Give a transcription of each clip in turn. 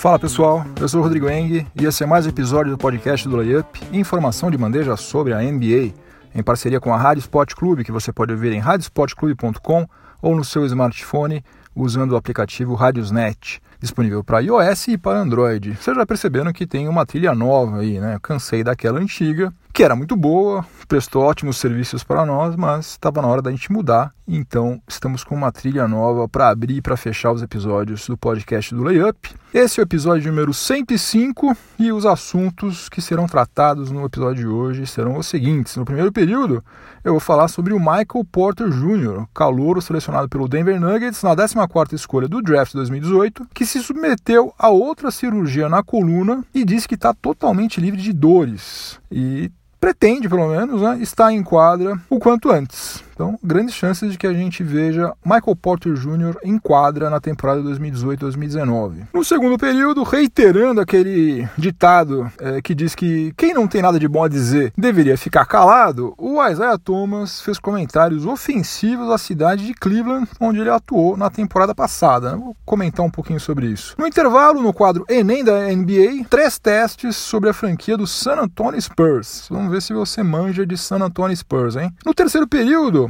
Fala pessoal, eu sou o Rodrigo Eng e esse é mais um episódio do podcast do Layup, informação de bandeja sobre a NBA, em parceria com a Rádio Sport Clube, que você pode ouvir em radiosportclube.com ou no seu smartphone usando o aplicativo Radiosnet, disponível para iOS e para Android. Vocês já perceberam que tem uma trilha nova aí, né? Cansei daquela antiga, que era muito boa, prestou ótimos serviços para nós, mas estava na hora da gente mudar. Então, estamos com uma trilha nova para abrir e para fechar os episódios do podcast do Layup. Esse é o episódio número 105 e os assuntos que serão tratados no episódio de hoje serão os seguintes. No primeiro período, eu vou falar sobre o Michael Porter Jr., calouro selecionado pelo Denver Nuggets na 14ª escolha do draft 2018, que se submeteu a outra cirurgia na coluna e disse que está totalmente livre de dores. E pretende, pelo menos, né, estar em quadra o quanto antes. Então, grandes chances de que a gente veja Michael Porter Jr. em quadra na temporada 2018-2019. No segundo período, reiterando aquele ditado é, que diz que quem não tem nada de bom a dizer deveria ficar calado, o Isaiah Thomas fez comentários ofensivos à cidade de Cleveland, onde ele atuou na temporada passada. Vou comentar um pouquinho sobre isso. No intervalo, no quadro Enem da NBA, três testes sobre a franquia do San Antonio Spurs. Vamos ver se você manja de San Antonio Spurs, hein? No terceiro período,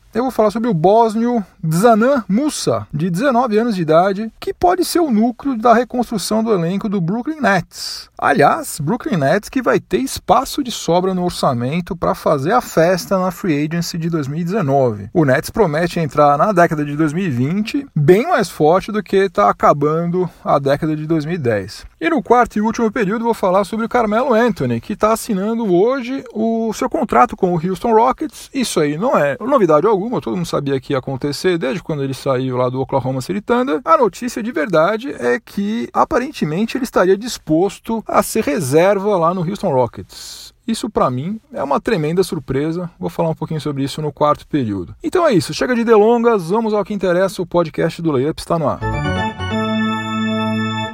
eu vou falar sobre o bósnio Dzanan Musa, de 19 anos de idade, que pode ser o núcleo da reconstrução do elenco do Brooklyn Nets. Aliás, Brooklyn Nets que vai ter espaço de sobra no orçamento para fazer a festa na Free Agency de 2019. O Nets promete entrar na década de 2020 bem mais forte do que está acabando a década de 2010. E no quarto e último período vou falar sobre o Carmelo Anthony, que está assinando hoje o seu contrato com o Houston Rockets. Isso aí não é novidade alguma, todo mundo sabia que ia acontecer desde quando ele saiu lá do Oklahoma City Thunder. A notícia de verdade é que aparentemente ele estaria disposto a ser reserva lá no Houston Rockets. Isso para mim é uma tremenda surpresa. Vou falar um pouquinho sobre isso no quarto período. Então é isso, chega de delongas, vamos ao que interessa. O podcast do Layup está no ar.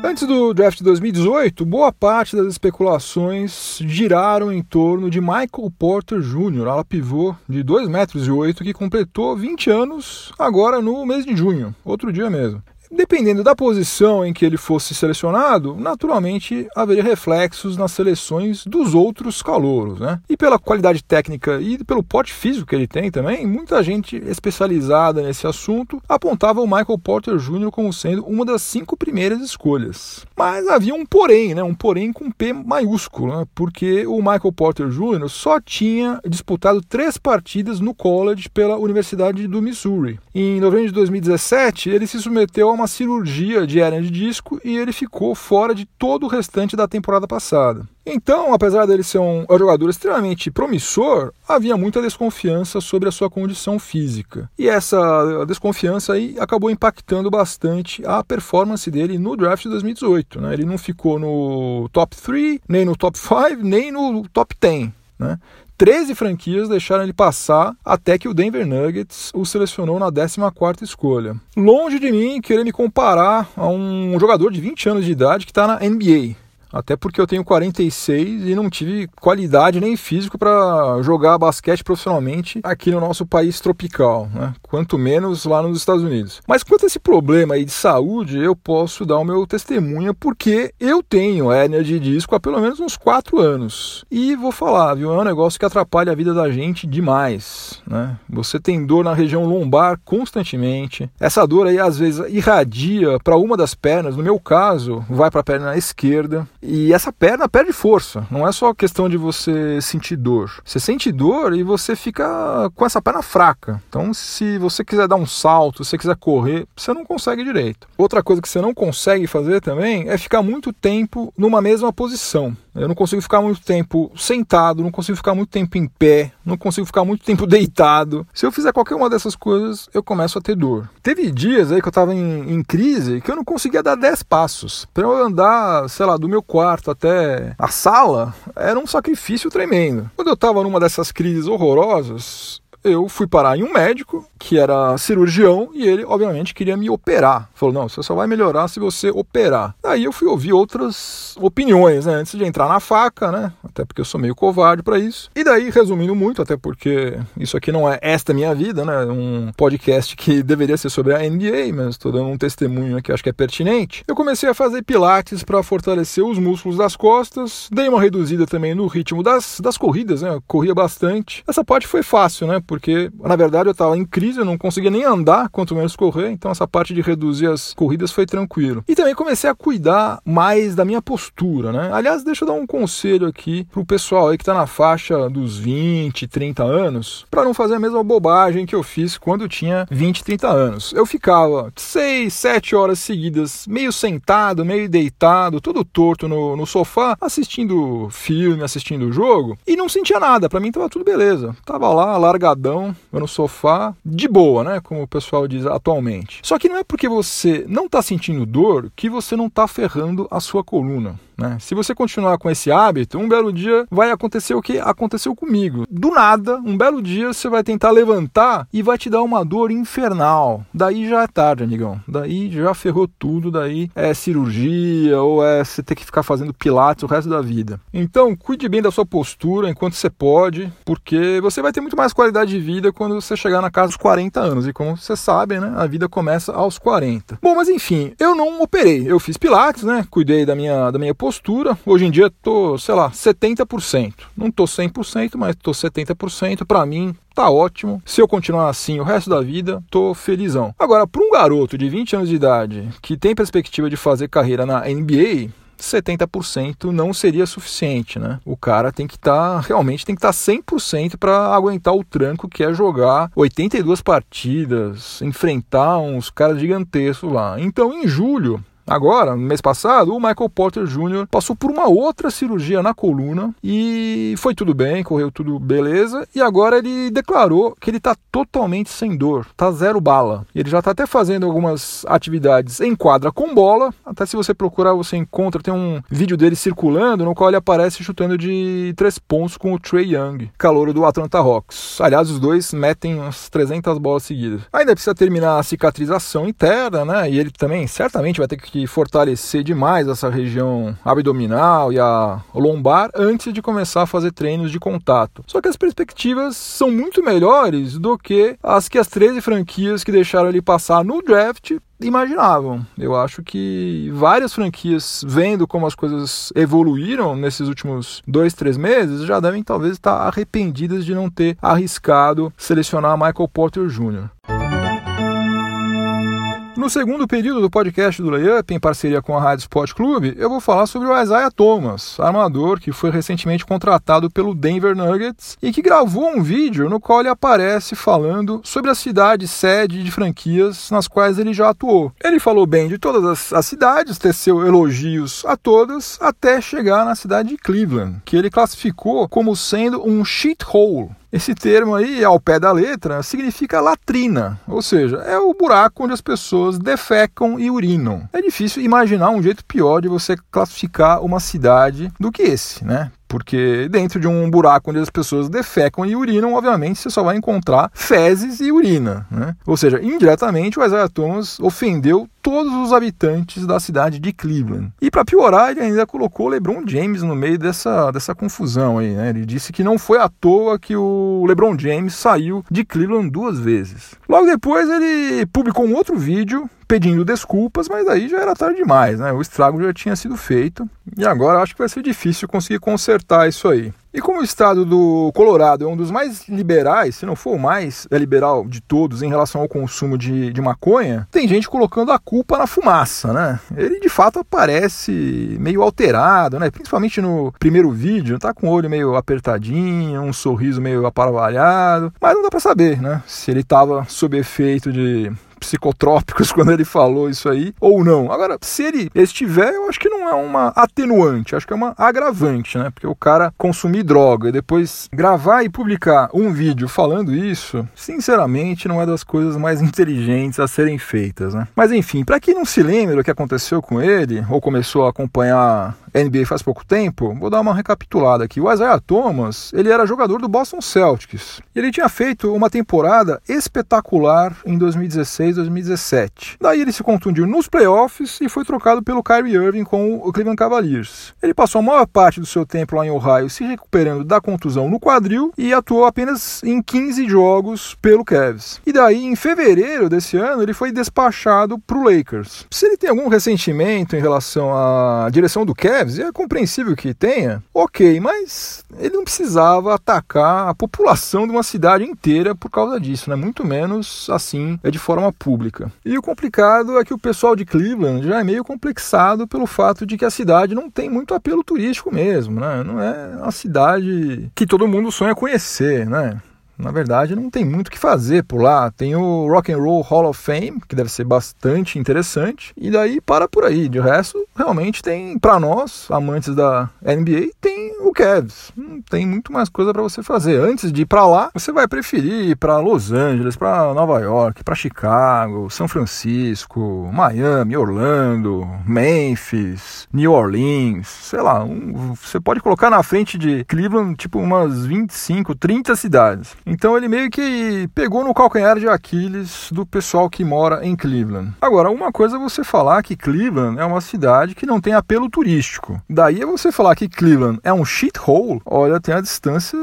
Antes do draft de 2018, boa parte das especulações giraram em torno de Michael Porter Jr., ala pivô de 2 metros 8, que completou 20 anos agora no mês de junho, outro dia mesmo. Dependendo da posição em que ele fosse selecionado, naturalmente haveria reflexos nas seleções dos outros calouros. Né? E pela qualidade técnica e pelo porte físico que ele tem também, muita gente especializada nesse assunto apontava o Michael Porter Jr. como sendo uma das cinco primeiras escolhas. Mas havia um porém, né? um porém com P maiúsculo, né? porque o Michael Porter Jr. só tinha disputado três partidas no college pela Universidade do Missouri. Em novembro de 2017, ele se submeteu a uma cirurgia de hérnia de disco e ele ficou fora de todo o restante da temporada passada. Então, apesar dele ser um jogador extremamente promissor, havia muita desconfiança sobre a sua condição física. E essa desconfiança aí acabou impactando bastante a performance dele no draft de 2018. Né? Ele não ficou no top 3, nem no top 5, nem no top 10. Né? 13 franquias deixaram ele passar até que o Denver Nuggets o selecionou na 14ª escolha. Longe de mim querer me comparar a um jogador de 20 anos de idade que está na NBA. Até porque eu tenho 46 e não tive qualidade nem físico para jogar basquete profissionalmente aqui no nosso país tropical, né? quanto menos lá nos Estados Unidos. Mas quanto a esse problema aí de saúde, eu posso dar o meu testemunho porque eu tenho hérnia de disco há pelo menos uns 4 anos. E vou falar, viu, é um negócio que atrapalha a vida da gente demais. Né? Você tem dor na região lombar constantemente. Essa dor aí às vezes irradia para uma das pernas, no meu caso, vai para a perna esquerda. E essa perna perde força. Não é só questão de você sentir dor. Você sente dor e você fica com essa perna fraca. Então, se você quiser dar um salto, se você quiser correr, você não consegue direito. Outra coisa que você não consegue fazer também é ficar muito tempo numa mesma posição. Eu não consigo ficar muito tempo sentado, não consigo ficar muito tempo em pé, não consigo ficar muito tempo deitado. Se eu fizer qualquer uma dessas coisas, eu começo a ter dor. Teve dias aí que eu estava em, em, crise que eu não conseguia dar 10 passos. Para eu andar, sei lá, do meu quarto até a sala, era um sacrifício tremendo. Quando eu estava numa dessas crises horrorosas, eu fui parar em um médico que era cirurgião e ele, obviamente, queria me operar. Falou: não, você só vai melhorar se você operar. Aí eu fui ouvir outras opiniões, né? Antes de entrar na faca, né? Até porque eu sou meio covarde para isso. E daí, resumindo muito, até porque isso aqui não é esta minha vida, né? Um podcast que deveria ser sobre a NBA, mas estou dando um testemunho que acho que é pertinente. Eu comecei a fazer pilates para fortalecer os músculos das costas, dei uma reduzida também no ritmo das, das corridas, né? Eu corria bastante. Essa parte foi fácil, né? Porque na verdade eu estava em crise, eu não conseguia nem andar, quanto menos correr, então essa parte de reduzir as corridas foi tranquilo. E também comecei a cuidar mais da minha postura, né? Aliás, deixa eu dar um conselho aqui pro pessoal aí que tá na faixa dos 20, 30 anos, para não fazer a mesma bobagem que eu fiz quando eu tinha 20, 30 anos. Eu ficava 6, 7 horas seguidas, meio sentado, meio deitado, todo torto no, no sofá, assistindo filme, assistindo jogo, e não sentia nada, para mim tava tudo beleza. Tava lá, largadão, no sofá, de boa, né? Como o pessoal diz atualmente. Só que não é porque você não tá sentindo dor que você não tá ferrando a sua coluna. Né? Se você continuar com esse hábito, um belo dia vai acontecer o que aconteceu comigo. Do nada, um belo dia você vai tentar levantar e vai te dar uma dor infernal. Daí já é tarde, amigão. Daí já ferrou tudo. Daí é cirurgia ou é você ter que ficar fazendo pilates o resto da vida. Então, cuide bem da sua postura enquanto você pode, porque você vai ter muito mais qualidade de vida quando você chegar na casa dos 40 anos. E como você sabe, né, a vida começa aos 40. Bom, mas enfim, eu não operei. Eu fiz pilates, né? Cuidei da minha, da minha postura. Hoje em dia tô, sei lá, 70%. Não tô 100%, mas tô 70%. Para mim, tá ótimo. Se eu continuar assim o resto da vida, tô felizão. Agora, para um garoto de 20 anos de idade que tem perspectiva de fazer carreira na NBA, 70% não seria suficiente, né? O cara tem que estar, tá, realmente tem que estar tá 100% para aguentar o tranco que é jogar 82 partidas, enfrentar uns caras gigantescos lá. Então, em julho, Agora, no mês passado, o Michael Porter Jr. passou por uma outra cirurgia na coluna e foi tudo bem, correu tudo beleza. E agora ele declarou que ele está totalmente sem dor, tá zero bala. Ele já está até fazendo algumas atividades em quadra com bola. Até se você procurar, você encontra, tem um vídeo dele circulando no qual ele aparece chutando de três pontos com o Trey Young, calouro do Atlanta Hawks. Aliás, os dois metem umas 300 bolas seguidas. Ainda precisa terminar a cicatrização interna, né? E ele também certamente vai ter que que fortalecer demais essa região abdominal e a lombar antes de começar a fazer treinos de contato. Só que as perspectivas são muito melhores do que as que as 13 franquias que deixaram ele passar no draft imaginavam. Eu acho que várias franquias, vendo como as coisas evoluíram nesses últimos dois, três meses, já devem talvez estar arrependidas de não ter arriscado selecionar Michael Porter Jr. No segundo período do podcast do Layup, em parceria com a Rádio Sport Clube, eu vou falar sobre o Isaiah Thomas, armador que foi recentemente contratado pelo Denver Nuggets e que gravou um vídeo no qual ele aparece falando sobre a cidade sede de franquias nas quais ele já atuou. Ele falou bem de todas as, as cidades, teceu elogios a todas, até chegar na cidade de Cleveland, que ele classificou como sendo um shithole, esse termo aí, ao pé da letra, significa latrina, ou seja, é o buraco onde as pessoas defecam e urinam. É difícil imaginar um jeito pior de você classificar uma cidade do que esse, né? Porque dentro de um buraco onde as pessoas defecam e urinam, obviamente você só vai encontrar fezes e urina. Né? Ou seja, indiretamente o Isaiah Thomas ofendeu todos os habitantes da cidade de Cleveland. E para piorar, ele ainda colocou LeBron James no meio dessa, dessa confusão aí. Né? Ele disse que não foi à toa que o LeBron James saiu de Cleveland duas vezes. Logo depois, ele publicou um outro vídeo pedindo desculpas, mas aí já era tarde demais, né? O estrago já tinha sido feito e agora acho que vai ser difícil conseguir consertar isso aí. E como o estado do Colorado é um dos mais liberais, se não for o mais é liberal de todos em relação ao consumo de, de maconha, tem gente colocando a culpa na fumaça, né? Ele de fato aparece meio alterado, né? Principalmente no primeiro vídeo, tá com o olho meio apertadinho, um sorriso meio aparvalhado, mas não dá para saber, né? Se ele tava sob efeito de psicotrópicos quando ele falou isso aí, ou não. Agora, se ele estiver, eu acho que não é uma atenuante, acho que é uma agravante, né? Porque o cara consumir droga e depois gravar e publicar um vídeo falando isso, sinceramente, não é das coisas mais inteligentes a serem feitas, né? Mas enfim, para quem não se lembra o que aconteceu com ele, ou começou a acompanhar NBA faz pouco tempo, vou dar uma recapitulada aqui. O Isaiah Thomas, ele era jogador do Boston Celtics. Ele tinha feito uma temporada espetacular em 2016-2017. Daí ele se contundiu nos playoffs e foi trocado pelo Kyrie Irving com o Cleveland Cavaliers. Ele passou a maior parte do seu tempo lá em Ohio se recuperando da contusão no quadril e atuou apenas em 15 jogos pelo Cavs. E daí, em fevereiro desse ano, ele foi despachado para o Lakers. Se ele tem algum ressentimento em relação à direção do Cavs, e é compreensível que tenha, ok, mas ele não precisava atacar a população de uma cidade inteira por causa disso, né? Muito menos assim, é de forma pública. E o complicado é que o pessoal de Cleveland já é meio complexado pelo fato de que a cidade não tem muito apelo turístico mesmo, né? Não é uma cidade que todo mundo sonha conhecer, né? Na verdade, não tem muito o que fazer por lá. Tem o Rock and Roll Hall of Fame, que deve ser bastante interessante, e daí para por aí. De resto, realmente tem para nós, amantes da NBA, tem o Cavs. Tem muito mais coisa para você fazer. Antes de ir para lá, você vai preferir ir para Los Angeles, para Nova York, para Chicago, São Francisco, Miami, Orlando, Memphis, New Orleans, sei lá, um, você pode colocar na frente de Cleveland tipo umas 25, 30 cidades. Então ele meio que pegou no calcanhar de Aquiles do pessoal que mora em Cleveland. Agora, uma coisa é você falar que Cleveland é uma cidade que não tem apelo turístico. Daí é você falar que Cleveland é um shithole, olha, tem a distância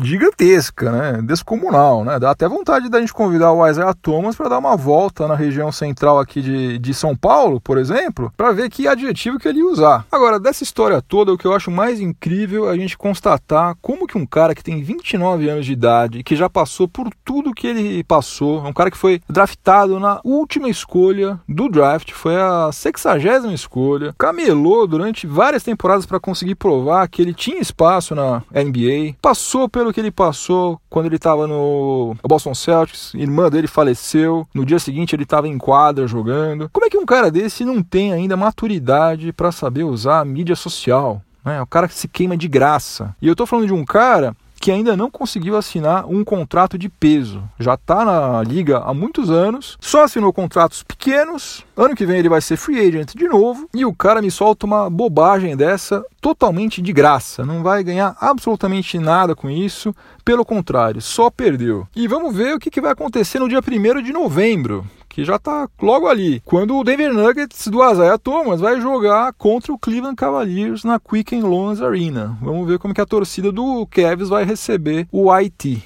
gigantesca, né? Descomunal, né? Dá até vontade da gente convidar o Isaiah Thomas para dar uma volta na região central aqui de, de São Paulo, por exemplo, para ver que adjetivo que ele usar. Agora, dessa história toda, o que eu acho mais incrível é a gente constatar como que um cara que tem 29 anos de idade que já passou por tudo que ele passou. É um cara que foi draftado na última escolha do draft, foi a sexagésima escolha. Camelou durante várias temporadas para conseguir provar que ele tinha espaço na NBA. Passou pelo que ele passou quando ele estava no Boston Celtics. Irmã dele faleceu. No dia seguinte ele estava em quadra jogando. Como é que um cara desse não tem ainda maturidade para saber usar a mídia social? É o cara que se queima de graça. E eu tô falando de um cara que ainda não conseguiu assinar um contrato de peso. Já está na liga há muitos anos, só assinou contratos pequenos. Ano que vem ele vai ser free agent de novo e o cara me solta uma bobagem dessa totalmente de graça. Não vai ganhar absolutamente nada com isso, pelo contrário, só perdeu. E vamos ver o que vai acontecer no dia 1 de novembro já está logo ali. Quando o Denver Nuggets do Isaiah Thomas vai jogar contra o Cleveland Cavaliers na Quicken Loans Arena. Vamos ver como que a torcida do Cavs vai receber o IT.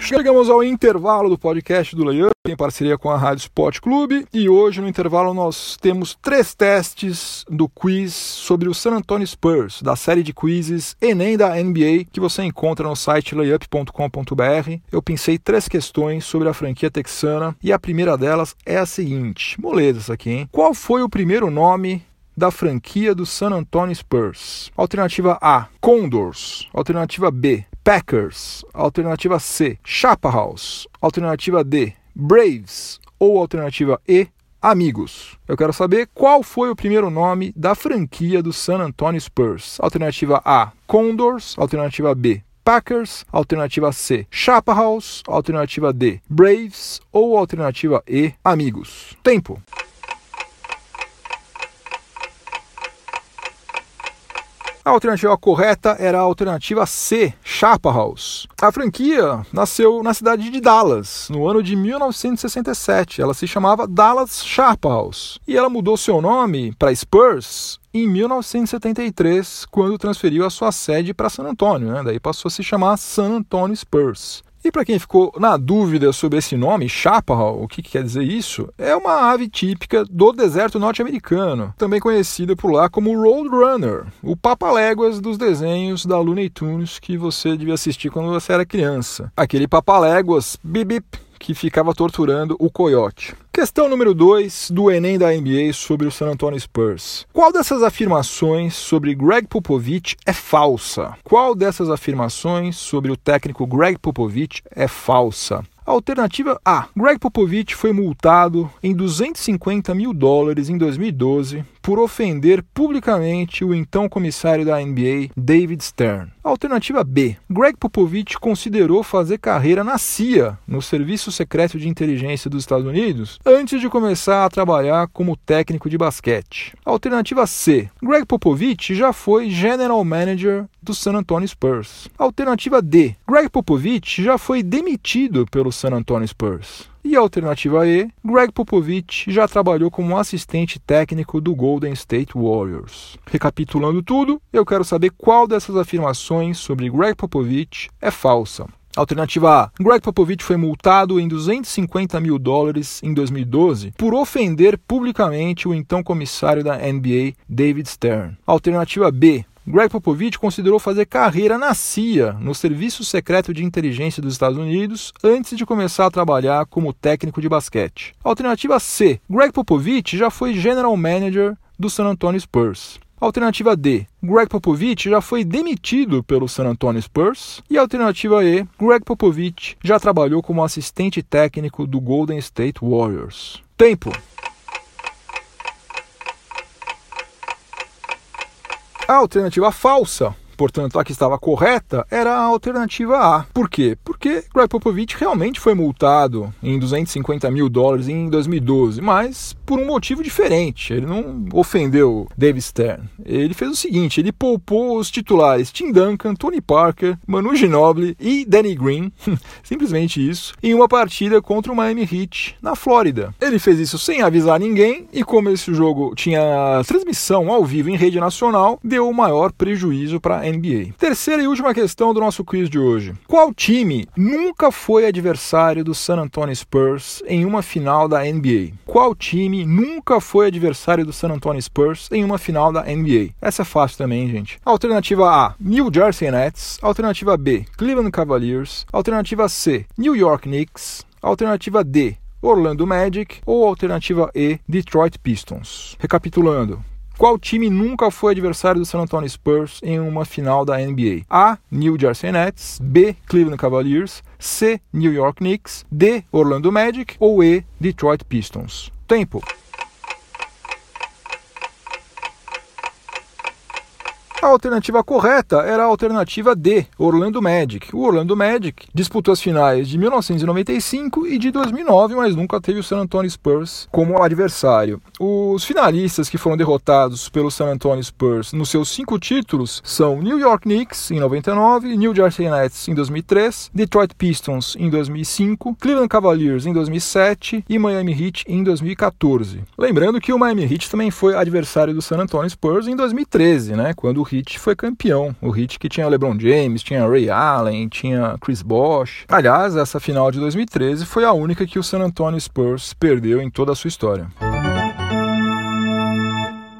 Chegamos ao intervalo do podcast do Layup, em parceria com a Rádio Sport Clube, e hoje no intervalo nós temos três testes do quiz sobre o San Antonio Spurs, da série de quizzes Enem da NBA, que você encontra no site layup.com.br. Eu pensei três questões sobre a franquia texana, e a primeira delas é a seguinte, moleza essa aqui, hein? Qual foi o primeiro nome da franquia do San Antonio Spurs? Alternativa A, Condors. Alternativa B, Packers. Alternativa C, Chaparrals. Alternativa D, Braves. Ou alternativa E, Amigos. Eu quero saber qual foi o primeiro nome da franquia do San Antonio Spurs. Alternativa A, Condors. Alternativa B, Packers. Alternativa C, Chaparrals. Alternativa D, Braves. Ou alternativa E, Amigos. Tempo. A alternativa correta era a alternativa C, Chaparrals. A franquia nasceu na cidade de Dallas, no ano de 1967. Ela se chamava Dallas Chaparrals. E ela mudou seu nome para Spurs em 1973, quando transferiu a sua sede para San Antonio. Né? Daí passou a se chamar San Antonio Spurs. E para quem ficou na dúvida sobre esse nome, chaparral, o que, que, quer dizer isso? É uma ave típica do deserto norte-americano, também conhecida por lá como Roadrunner, o papaléguas dos desenhos da Looney Tunes que você devia assistir quando você era criança. Aquele papaléguas, bip bip, que ficava torturando o coiote. Questão número 2 do Enem da NBA sobre o San Antonio Spurs. Qual dessas afirmações sobre Greg Popovich é falsa? Qual dessas afirmações sobre o técnico Greg Popovich é falsa? Alternativa A. Greg Popovich foi multado em 250 mil dólares em 2012 por ofender publicamente o então comissário da NBA, David Stern. Alternativa B. Greg Popovich considerou fazer carreira na CIA, no Serviço Secreto de Inteligência dos Estados Unidos, antes de começar a trabalhar como técnico de basquete. Alternativa C. Greg Popovich já foi General Manager do San Antonio Spurs. Alternativa D. Greg Popovich já foi demitido pelo San Antonio Spurs. E a alternativa E, Greg Popovich já trabalhou como assistente técnico do Golden State Warriors. Recapitulando tudo, eu quero saber qual dessas afirmações sobre Greg Popovich é falsa. Alternativa A. Greg Popovich foi multado em 250 mil dólares em 2012 por ofender publicamente o então comissário da NBA, David Stern. Alternativa B. Greg Popovich considerou fazer carreira na CIA, no Serviço Secreto de Inteligência dos Estados Unidos, antes de começar a trabalhar como técnico de basquete. Alternativa C. Greg Popovich já foi General Manager do San Antonio Spurs. Alternativa D. Greg Popovich já foi demitido pelo San Antonio Spurs. E alternativa E. Greg Popovich já trabalhou como assistente técnico do Golden State Warriors. Tempo. A alternativa falsa portanto a que estava correta, era a alternativa A. Por quê? Porque Greg Popovich realmente foi multado em 250 mil dólares em 2012, mas por um motivo diferente. Ele não ofendeu David Stern. Ele fez o seguinte: ele poupou os titulares Tim Duncan, Tony Parker, Manu Ginobili e Danny Green, simplesmente isso, em uma partida contra o Miami Heat na Flórida. Ele fez isso sem avisar ninguém e como esse jogo tinha transmissão ao vivo em rede nacional, deu o maior prejuízo para NBA. Terceira e última questão do nosso quiz de hoje. Qual time nunca foi adversário do San Antonio Spurs em uma final da NBA? Qual time nunca foi adversário do San Antonio Spurs em uma final da NBA? Essa é fácil também, gente. Alternativa A: New Jersey Nets. Alternativa B: Cleveland Cavaliers. Alternativa C: New York Knicks. Alternativa D: Orlando Magic ou alternativa E, Detroit Pistons. Recapitulando, qual time nunca foi adversário do San Antonio Spurs em uma final da NBA? A. New Jersey Nets, B. Cleveland Cavaliers, C. New York Knicks, D. Orlando Magic ou E. Detroit Pistons. Tempo. A alternativa correta era a alternativa D, Orlando Magic. O Orlando Magic disputou as finais de 1995 e de 2009, mas nunca teve o San Antonio Spurs como adversário. Os finalistas que foram derrotados pelo San Antonio Spurs nos seus cinco títulos são New York Knicks em 99, New Jersey Nets em 2003, Detroit Pistons em 2005, Cleveland Cavaliers em 2007 e Miami Heat em 2014. Lembrando que o Miami Heat também foi adversário do San Antonio Spurs em 2013, né, quando Heat foi campeão. O Heat que tinha LeBron James, tinha Ray Allen, tinha Chris Bosh. Aliás, essa final de 2013 foi a única que o San Antonio Spurs perdeu em toda a sua história.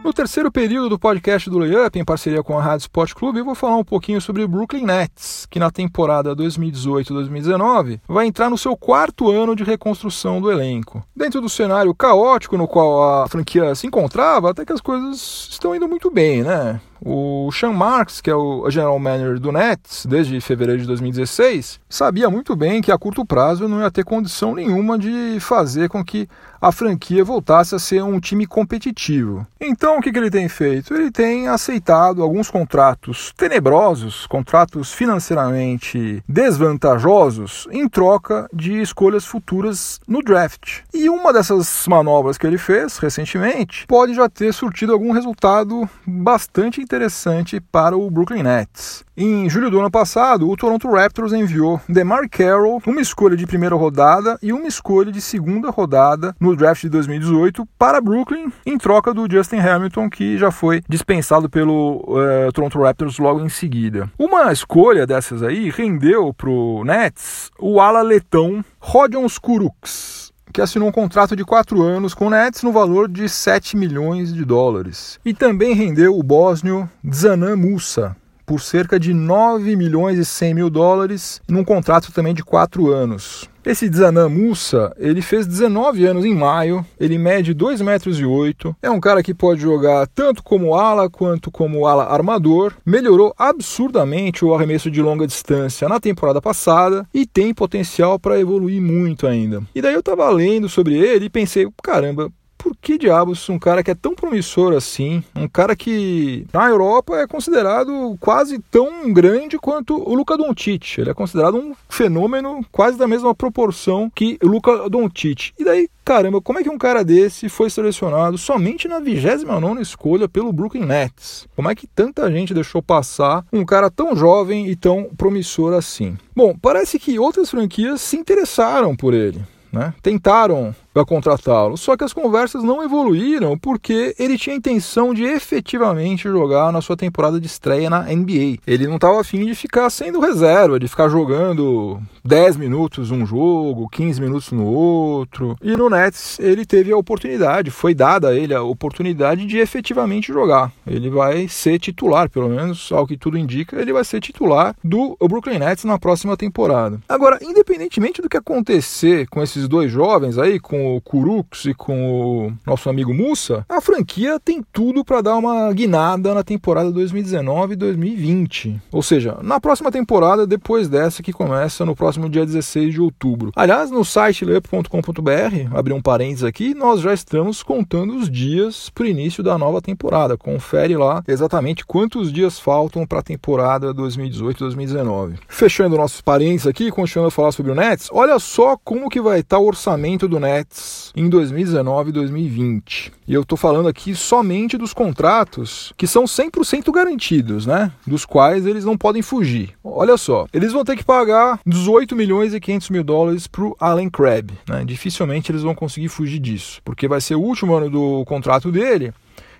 No terceiro período do podcast do Layup, em parceria com a Rádio Sport Clube, eu vou falar um pouquinho sobre o Brooklyn Nets, que na temporada 2018-2019 vai entrar no seu quarto ano de reconstrução do elenco. Dentro do cenário caótico no qual a franquia se encontrava, até que as coisas estão indo muito bem, né? O Sean Marks, que é o general manager do Nets desde fevereiro de 2016, sabia muito bem que a curto prazo não ia ter condição nenhuma de fazer com que a franquia voltasse a ser um time competitivo. Então, o que, que ele tem feito? Ele tem aceitado alguns contratos tenebrosos, contratos financeiramente desvantajosos, em troca de escolhas futuras no draft. E uma dessas manobras que ele fez recentemente pode já ter surtido algum resultado bastante interessante para o Brooklyn Nets. Em julho do ano passado, o Toronto Raptors enviou DeMar Carroll, uma escolha de primeira rodada e uma escolha de segunda rodada no draft de 2018 para Brooklyn, em troca do Justin Hamilton, que já foi dispensado pelo uh, Toronto Raptors logo em seguida. Uma escolha dessas aí rendeu para o Nets o ala letão Rodion Skuruks que assinou um contrato de quatro anos com o Nets no valor de 7 milhões de dólares. E também rendeu o bósnio Dzanan Musa, por cerca de 9 milhões e 100 mil dólares, num contrato também de quatro anos. Esse Dzanan Musa, ele fez 19 anos em maio, ele mede 2 metros e 8, é um cara que pode jogar tanto como ala quanto como ala armador, melhorou absurdamente o arremesso de longa distância na temporada passada e tem potencial para evoluir muito ainda. E daí eu estava lendo sobre ele e pensei, caramba, por que diabos um cara que é tão promissor assim, um cara que na Europa é considerado quase tão grande quanto o Luca Doncic, ele é considerado um fenômeno quase da mesma proporção que o Luca Doncic. E daí, caramba, como é que um cara desse foi selecionado somente na 29 escolha pelo Brooklyn Nets? Como é que tanta gente deixou passar um cara tão jovem e tão promissor assim? Bom, parece que outras franquias se interessaram por ele. Né? Tentaram para contratá-lo. Só que as conversas não evoluíram porque ele tinha a intenção de efetivamente jogar na sua temporada de estreia na NBA. Ele não estava afim de ficar sendo reserva, de ficar jogando 10 minutos um jogo, 15 minutos no outro. E no Nets ele teve a oportunidade, foi dada a ele a oportunidade de efetivamente jogar. Ele vai ser titular, pelo menos ao que tudo indica, ele vai ser titular do Brooklyn Nets na próxima temporada. Agora, independentemente do que acontecer com esses dois jovens aí, com o Kurux e com o nosso amigo Mussa, a franquia tem tudo para dar uma guinada na temporada 2019 2020. Ou seja, na próxima temporada, depois dessa que começa no próximo dia 16 de outubro. Aliás, no site leup.com.br, abri um parênteses aqui, nós já estamos contando os dias para o início da nova temporada. Confere lá exatamente quantos dias faltam para a temporada 2018-2019. Fechando nossos parênteses aqui, continuando a falar sobre o Nets, olha só como que vai estar tá o orçamento do Nets em 2019 e 2020. E eu estou falando aqui somente dos contratos que são 100% garantidos, né? Dos quais eles não podem fugir. Olha só, eles vão ter que pagar 18 milhões e 500 mil dólares para o Allen Crabbe. Né? Dificilmente eles vão conseguir fugir disso, porque vai ser o último ano do contrato dele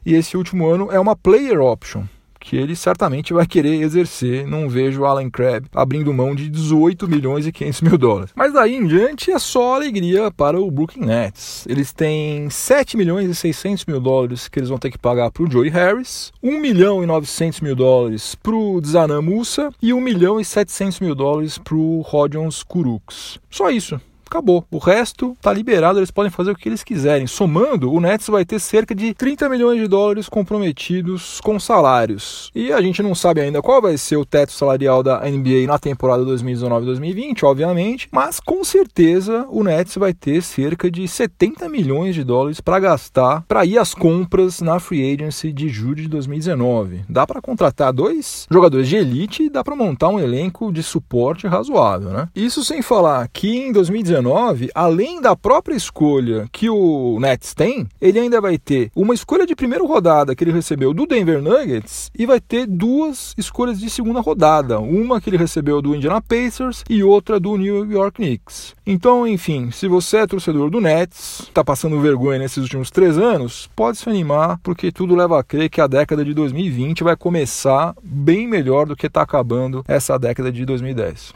e esse último ano é uma player option que ele certamente vai querer exercer. Não vejo Alan Crabb abrindo mão de 18 milhões e 500 mil dólares. Mas daí em diante é só alegria para o Brooklyn Nets. Eles têm 7 milhões e 600 mil dólares que eles vão ter que pagar para o Joey Harris, 1 milhão e 900 mil dólares para o Zanan Musa e 1 milhão e 700 mil dólares para o Rodions Kuruks. Só isso acabou. O resto está liberado, eles podem fazer o que eles quiserem. Somando, o Nets vai ter cerca de 30 milhões de dólares comprometidos com salários. E a gente não sabe ainda qual vai ser o teto salarial da NBA na temporada 2019-2020, obviamente, mas com certeza o Nets vai ter cerca de 70 milhões de dólares para gastar para ir às compras na free agency de julho de 2019. Dá para contratar dois jogadores de elite e dá para montar um elenco de suporte razoável, né? Isso sem falar que em 2019 2019, além da própria escolha que o Nets tem, ele ainda vai ter uma escolha de primeira rodada que ele recebeu do Denver Nuggets e vai ter duas escolhas de segunda rodada, uma que ele recebeu do Indiana Pacers e outra do New York Knicks. Então, enfim, se você é torcedor do Nets, está passando vergonha nesses últimos três anos, pode se animar, porque tudo leva a crer que a década de 2020 vai começar bem melhor do que está acabando essa década de 2010.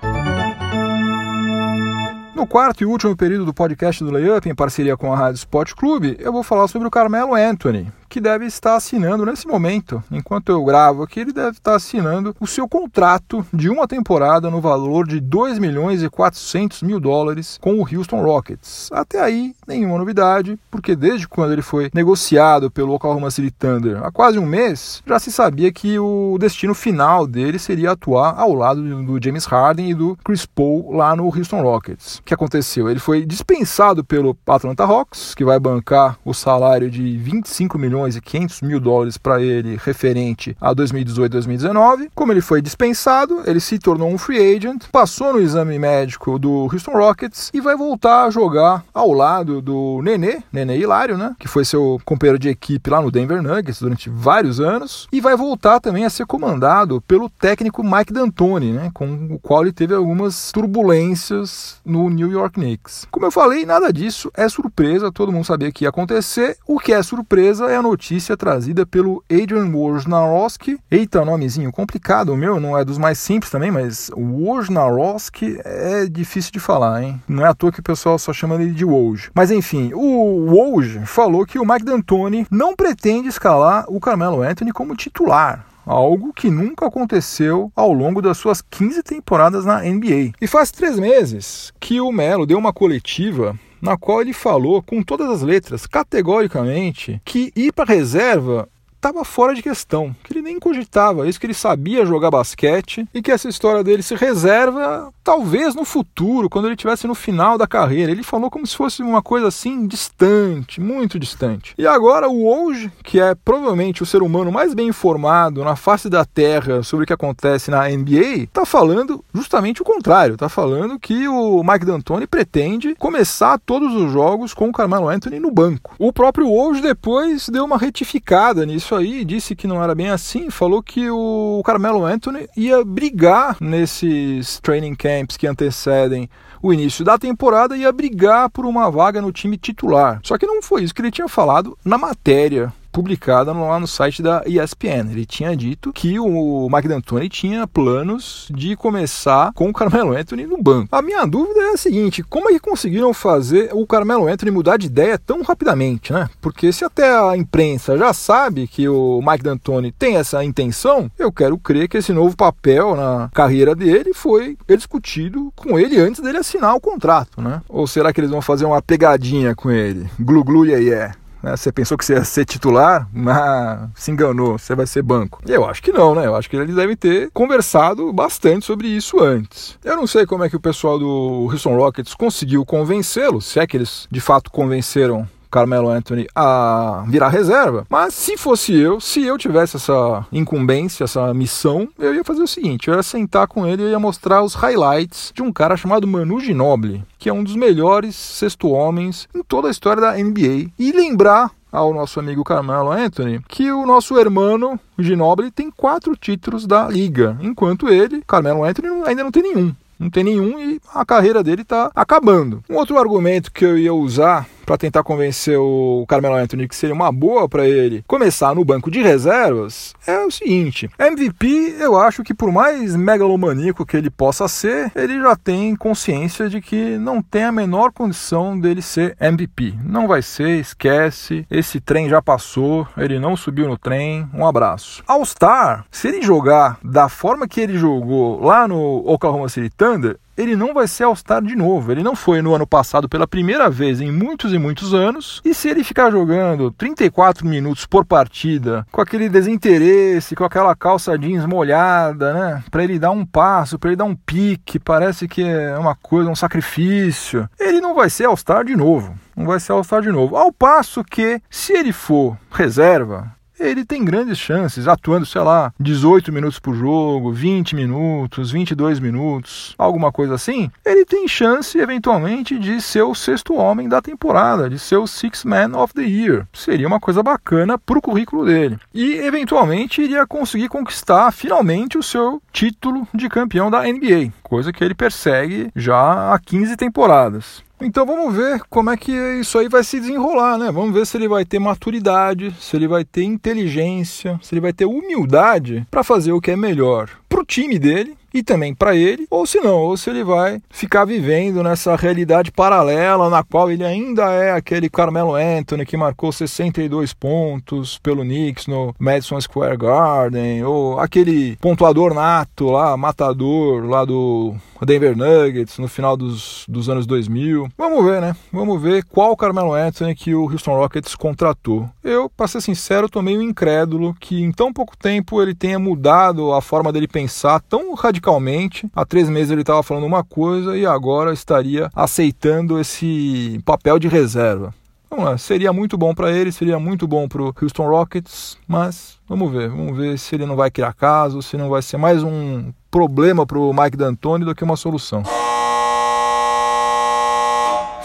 No quarto e último período do podcast do Layup, em parceria com a Rádio Sport Clube, eu vou falar sobre o Carmelo Anthony, que deve estar assinando nesse momento, enquanto eu gravo aqui, ele deve estar assinando o seu contrato de uma temporada no valor de 2 milhões e 400 mil dólares com o Houston Rockets. Até aí, nenhuma novidade, porque desde quando ele foi negociado pelo Oklahoma City Thunder há quase um mês, já se sabia que o destino final dele seria atuar ao lado do James Harden e do Chris Paul lá no Houston Rockets. O que aconteceu? Ele foi dispensado pelo Atlanta Hawks, que vai bancar o salário de 25 milhões milhões e 500 mil dólares para ele referente a 2018-2019. Como ele foi dispensado, ele se tornou um free agent, passou no exame médico do Houston Rockets e vai voltar a jogar ao lado do Nenê, Nenê Hilário, né? Que foi seu companheiro de equipe lá no Denver Nuggets durante vários anos e vai voltar também a ser comandado pelo técnico Mike D'Antoni, né? Com o qual ele teve algumas turbulências no New York Knicks. Como eu falei, nada disso é surpresa, todo mundo sabia que ia acontecer. O que é surpresa é a notícia trazida pelo Adrian Wojnarowski. Eita, nomezinho complicado o meu, não é dos mais simples também, mas Wojnarowski é difícil de falar, hein? Não é à toa que o pessoal só chama ele de Woj. Mas enfim, o Woj falou que o Mike D'Antoni não pretende escalar o Carmelo Anthony como titular algo que nunca aconteceu ao longo das suas 15 temporadas na NBA. E faz três meses que o Melo deu uma coletiva na qual ele falou com todas as letras, categoricamente, que ir para reserva estava fora de questão, que ele nem cogitava isso, que ele sabia jogar basquete e que essa história dele se reserva talvez no futuro, quando ele estivesse no final da carreira. Ele falou como se fosse uma coisa assim distante, muito distante. E agora o Woj, que é provavelmente o ser humano mais bem informado na face da Terra sobre o que acontece na NBA, está falando justamente o contrário. Está falando que o Mike D'Antoni pretende começar todos os jogos com o Carmelo Anthony no banco. O próprio Woj depois deu uma retificada nisso aí, disse que não era bem assim, falou que o Carmelo Anthony ia brigar nesses training camps que antecedem o início da temporada ia brigar por uma vaga no time titular. Só que não foi isso que ele tinha falado na matéria publicada lá no site da ESPN. Ele tinha dito que o Mike D'Antoni tinha planos de começar com o Carmelo Anthony no banco. A minha dúvida é a seguinte: como é que conseguiram fazer o Carmelo Anthony mudar de ideia tão rapidamente, né? Porque se até a imprensa já sabe que o Mike D'Antoni tem essa intenção, eu quero crer que esse novo papel na carreira dele foi discutido com ele antes dele assinar o contrato, né? Ou será que eles vão fazer uma pegadinha com ele? Glu glu yeah, yeah. Né? Você pensou que você ia ser titular, mas se enganou, você vai ser banco. Eu acho que não, né? Eu acho que eles devem ter conversado bastante sobre isso antes. Eu não sei como é que o pessoal do Houston Rockets conseguiu convencê-lo, se é que eles de fato convenceram Carmelo Anthony a virar reserva. Mas se fosse eu, se eu tivesse essa incumbência, essa missão, eu ia fazer o seguinte: eu ia sentar com ele e ia mostrar os highlights de um cara chamado Manu Ginobili, que é um dos melhores sexto homens em toda a história da NBA, e lembrar ao nosso amigo Carmelo Anthony que o nosso hermano Ginobili tem quatro títulos da liga, enquanto ele, Carmelo Anthony, ainda não tem nenhum não tem nenhum e a carreira dele está acabando. Um outro argumento que eu ia usar para tentar convencer o Carmelo Anthony que seria uma boa para ele começar no banco de reservas é o seguinte: MVP, eu acho que por mais megalomaníaco que ele possa ser, ele já tem consciência de que não tem a menor condição dele ser MVP. Não vai ser, esquece. Esse trem já passou, ele não subiu no trem. Um abraço. All Star, se ele jogar da forma que ele jogou lá no Oklahoma City Thunder, ele não vai ser All-Star de novo. Ele não foi no ano passado pela primeira vez em muitos e muitos anos. E se ele ficar jogando 34 minutos por partida, com aquele desinteresse, com aquela calça jeans molhada, né? Para ele dar um passo, para ele dar um pique, parece que é uma coisa, um sacrifício. Ele não vai ser All-Star de novo. Não vai ser All-Star de novo. Ao passo que, se ele for reserva, ele tem grandes chances, atuando, sei lá, 18 minutos por jogo, 20 minutos, 22 minutos, alguma coisa assim. Ele tem chance, eventualmente, de ser o sexto homem da temporada, de ser o Six Man of the Year. Seria uma coisa bacana para o currículo dele. E, eventualmente, iria conseguir conquistar finalmente o seu título de campeão da NBA, coisa que ele persegue já há 15 temporadas. Então vamos ver como é que isso aí vai se desenrolar, né? Vamos ver se ele vai ter maturidade, se ele vai ter inteligência, se ele vai ter humildade para fazer o que é melhor para o time dele e também para ele, ou se não, ou se ele vai ficar vivendo nessa realidade paralela na qual ele ainda é aquele Carmelo Anthony que marcou 62 pontos pelo Knicks no Madison Square Garden, ou aquele pontuador nato lá, matador lá do Denver Nuggets no final dos, dos anos 2000. Vamos ver, né? Vamos ver qual Carmelo Anthony que o Houston Rockets contratou. Eu, para ser sincero, tô meio incrédulo que em tão pouco tempo ele tenha mudado a forma dele pensar tão radicalmente radicalmente. Há três meses ele estava falando uma coisa e agora estaria aceitando esse papel de reserva. Vamos lá, seria muito bom para ele, seria muito bom para o Houston Rockets, mas vamos ver, vamos ver se ele não vai criar caso, se não vai ser mais um problema para o Mike D'Antoni do que uma solução.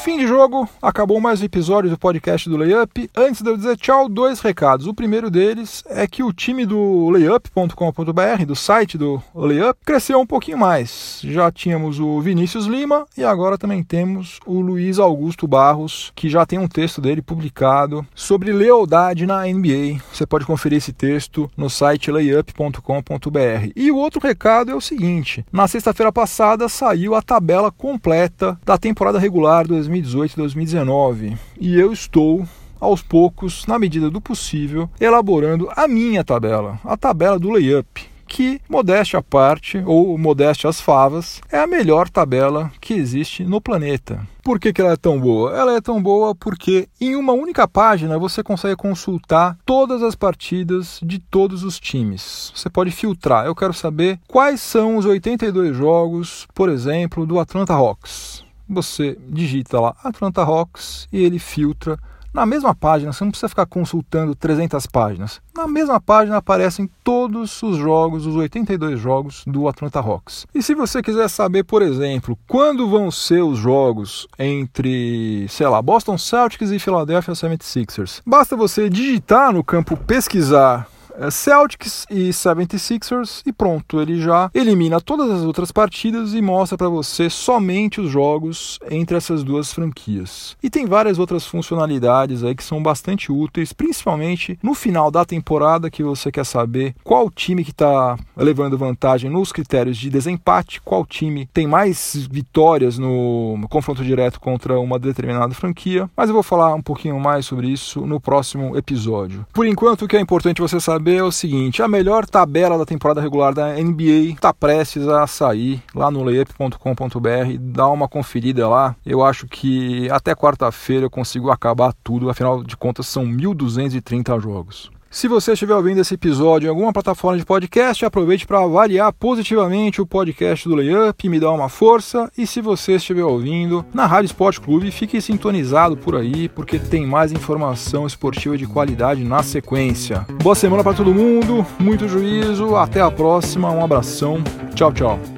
Fim de jogo, acabou mais um episódio do podcast do Layup. Antes de eu dizer tchau, dois recados. O primeiro deles é que o time do layup.com.br, do site do Layup, cresceu um pouquinho mais. Já tínhamos o Vinícius Lima e agora também temos o Luiz Augusto Barros, que já tem um texto dele publicado sobre lealdade na NBA. Você pode conferir esse texto no site layup.com.br. E o outro recado é o seguinte: na sexta-feira passada saiu a tabela completa da temporada regular 2020 2018 e 2019. E eu estou aos poucos, na medida do possível, elaborando a minha tabela, a tabela do layup que, modéstia à parte, ou modéstia às favas, é a melhor tabela que existe no planeta. Por que, que ela é tão boa? Ela é tão boa porque em uma única página você consegue consultar todas as partidas de todos os times. Você pode filtrar. Eu quero saber quais são os 82 jogos, por exemplo, do Atlanta Hawks. Você digita lá Atlanta Hawks e ele filtra na mesma página, você não precisa ficar consultando 300 páginas. Na mesma página aparecem todos os jogos, os 82 jogos do Atlanta Hawks. E se você quiser saber, por exemplo, quando vão ser os jogos entre, sei lá, Boston Celtics e Philadelphia 76ers, basta você digitar no campo pesquisar Celtics e 76ers e pronto, ele já elimina todas as outras partidas e mostra para você somente os jogos entre essas duas franquias. E tem várias outras funcionalidades aí que são bastante úteis, principalmente no final da temporada que você quer saber qual time que está levando vantagem nos critérios de desempate, qual time tem mais vitórias no confronto direto contra uma determinada franquia. Mas eu vou falar um pouquinho mais sobre isso no próximo episódio. Por enquanto, o que é importante você saber saber é o seguinte: a melhor tabela da temporada regular da NBA está prestes a sair lá no layup.com.br. Dá uma conferida lá. Eu acho que até quarta-feira eu consigo acabar tudo. Afinal de contas, são 1.230 jogos. Se você estiver ouvindo esse episódio em alguma plataforma de podcast, aproveite para avaliar positivamente o podcast do Layup, me dá uma força. E se você estiver ouvindo na Rádio Esporte Clube, fique sintonizado por aí, porque tem mais informação esportiva de qualidade na sequência. Boa semana para todo mundo, muito juízo, até a próxima, um abração, tchau, tchau.